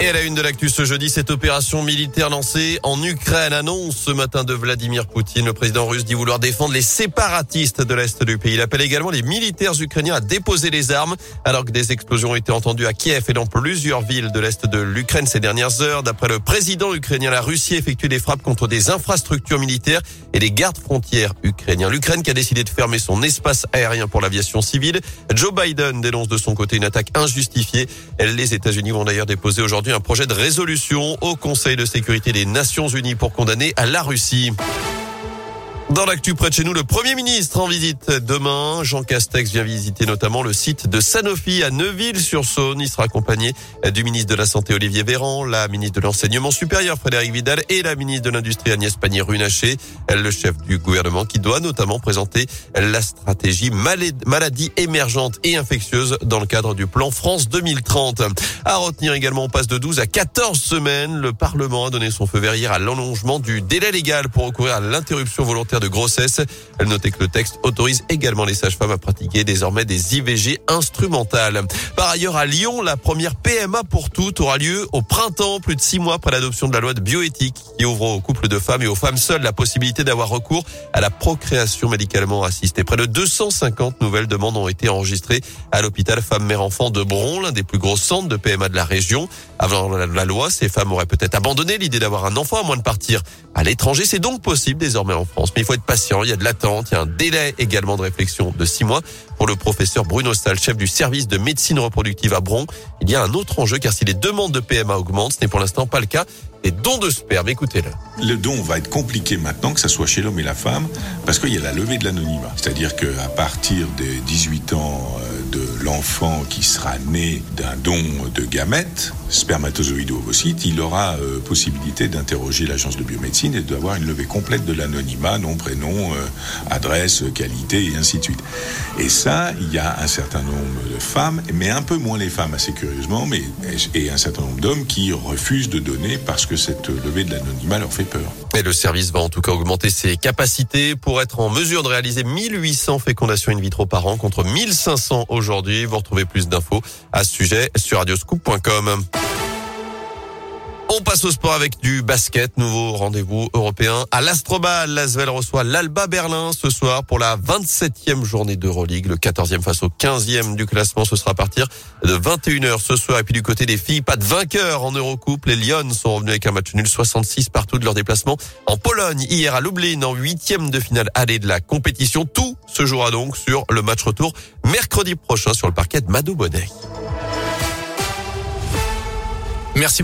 Et à la une de l'actu ce jeudi, cette opération militaire lancée en Ukraine annonce ce matin de Vladimir Poutine. Le président russe dit vouloir défendre les séparatistes de l'Est du pays. Il appelle également les militaires ukrainiens à déposer les armes alors que des explosions ont été entendues à Kiev et dans plusieurs villes de l'Est de l'Ukraine ces dernières heures. D'après le président ukrainien, la Russie effectue des frappes contre des infrastructures militaires et des gardes frontières ukrainiens. L'Ukraine qui a décidé de fermer son espace aérien pour l'aviation civile. Joe Biden dénonce de son côté une attaque injustifiée. Les États-Unis vont d'ailleurs déposer aujourd'hui un projet de résolution au Conseil de sécurité des Nations Unies pour condamner à la Russie. Dans l'actu près de chez nous, le Premier ministre en visite demain. Jean Castex vient visiter notamment le site de Sanofi à Neuville-sur-Saône. Il sera accompagné du ministre de la Santé Olivier Véran, la ministre de l'Enseignement supérieur Frédéric Vidal et la ministre de l'Industrie Agnès Pannier-Runacher, le chef du gouvernement qui doit notamment présenter la stratégie maladie émergente et infectieuse dans le cadre du plan France 2030. À retenir également, on passe de 12 à 14 semaines. Le Parlement a donné son feu vert hier à l'allongement du délai légal pour recourir à l'interruption volontaire de grossesse. Elle notait que le texte autorise également les sages-femmes à pratiquer désormais des IVG instrumentales. Par ailleurs, à Lyon, la première PMA pour toutes aura lieu au printemps, plus de six mois après l'adoption de la loi de bioéthique qui ouvre aux couples de femmes et aux femmes seules la possibilité d'avoir recours à la procréation médicalement assistée. Près de 250 nouvelles demandes ont été enregistrées à l'hôpital Femmes-Mères-Enfants de Bron, l'un des plus gros centres de PMA de la région. Avant la loi, ces femmes auraient peut-être abandonné l'idée d'avoir un enfant à moins de partir à l'étranger. C'est donc possible désormais en France. Mais faut être patient, il y a de l'attente, il y a un délai également de réflexion de six mois. Pour le professeur Bruno Stahl, chef du service de médecine reproductive à Bron, il y a un autre enjeu car si les demandes de PMA augmentent, ce n'est pour l'instant pas le cas des dons de sperme. Écoutez-le. Le don va être compliqué maintenant, que ce soit chez l'homme et la femme, parce qu'il y a la levée de l'anonymat. C'est-à-dire qu'à partir des 18 ans euh, de l'enfant qui sera né d'un don de gamètes, spermatozoïdes ou ovocytes, il aura euh, possibilité d'interroger l'agence de biomédecine et d'avoir une levée complète de l'anonymat, nom, prénom, euh, adresse, qualité et ainsi de suite. Et ça, il y a un certain nombre de femmes, mais un peu moins les femmes assez curieusement, mais et un certain nombre d'hommes qui refusent de donner parce que cette levée de l'anonymat leur fait peur. Et le service va en tout cas augmenter ses capacités pour être en mesure de réaliser 1800 fécondations in vitro par an contre 1500 aujourd'hui. Vous retrouvez plus d'infos à ce sujet sur radioscoop.com. On passe au sport avec du basket. Nouveau rendez-vous européen à l'Astrobal. L'Asvel reçoit l'Alba Berlin ce soir pour la 27e journée d'Euroleague. Le 14e face au 15e du classement. Ce sera à partir de 21h ce soir. Et puis du côté des filles, pas de vainqueur en Eurocoupe. Les Lyonnes sont revenus avec un match nul 66 partout de leur déplacement en Pologne. Hier à Lublin en huitième de finale allée de la compétition. Tout se jouera donc sur le match retour mercredi prochain sur le parquet de Madou Bonnet. Merci.